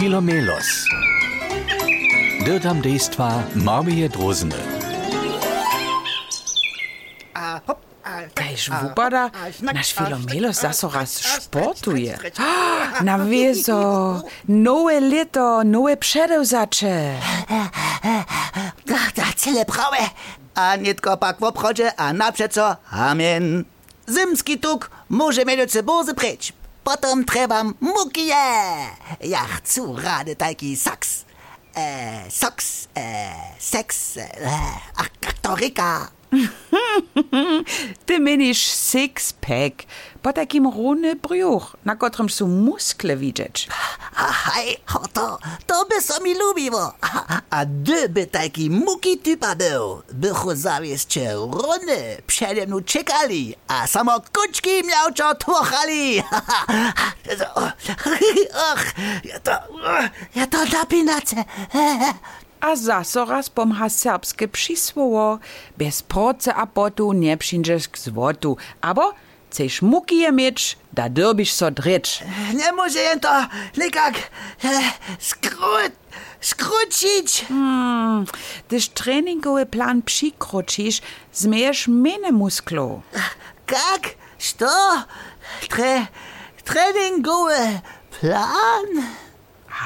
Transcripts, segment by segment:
Filomelos. Dirtam dejstva Marmije Drozene. Kajż wupada, nasz Filomelos zaso raz sportuje. Na wiezo, nowe lito, nowe przedewzacze. Tak, tak, cele prawe. A nitko pak w obchodzie, a naprzeco amen. Zimski tuk może mieć bozy precz. Potem trebam mukije. Ja chcę rady taki saks. E, soks, e, seks, e, ach, Ty menisz six-pack, po takim na którym są muskle widzieć. A hej, o to, to by so. A, gdyby taki muki typa był, bychu zawieszcze runy przede mną czekali, a samo kuczki miałczo tłochali. Och, ja to, ja to napinace. A zaso raz pomha serbskie przysłowo, bez proce a potu nie przyjdziesz k złotu, abo chcesz mukije mieć, da derbisz so drecz. Nie może jen to nikak e, skrót, skrócić. Hmm, gdyż treningowy plan przykroczysz, zmiejesz mene musklo. Kak? Što? Tre, treningowy plan?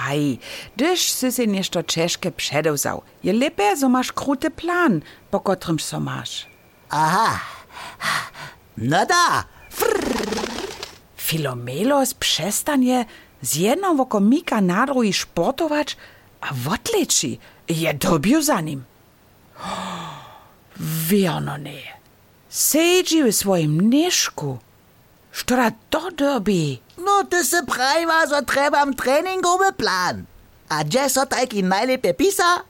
Aj, dyż sy si nešto češke předovzal. Je lepe, zo maš krute plan, po kotrym so maš. Aha, no da. Filomelos przestanie z jedną wokomika nadru i szportować, a wotleči je dobil za nim. Wierno nie. Sedzi w swoim nieszku. To dobi. No, ty se prajva, so trebam treningowy plan. A gdzie so taki najlepiej pisa?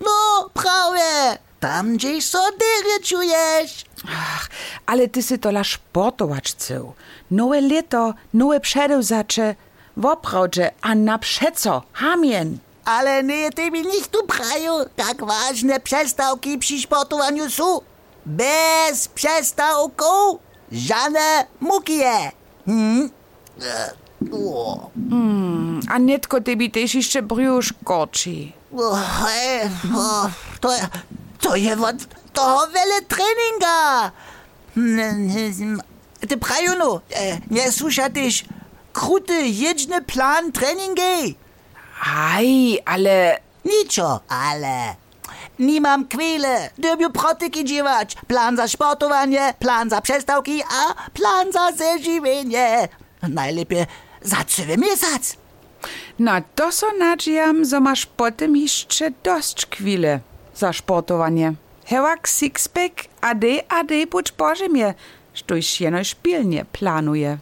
No, prawie. Tam, gdzie so dyry czujesz. Ach, ale ty si tola sportować chcę. Nowe lito, nowe przedewzacze, woprawdzie, a na przeco, hamien. Ale nie, ty mi nicht tu praju. Tak ważne przestałki przy sportowaniu są. Bez przestałków żadne mukije. Hmm? E, o. A netko tebi też jeszcze brzusz korczy. O, e, o, to, to je od toho wiele treninga. Ty prajunu, e, nie słysza tyś kruty, jedźny plan treningi. Aj, ale Niczo, ale nie mam chwile, żeby protyki dziwać. Plan za sportowanie, plan za przestałki, a plan za zeżywienie. Najlepiej za cały miesiąc. na to so nadziejam, że masz potem jeszcze dość chwile za sportowanie. Hewak sixpack, a de, a de, buď Boże mnie, sztuś jeno szpilnie planuje.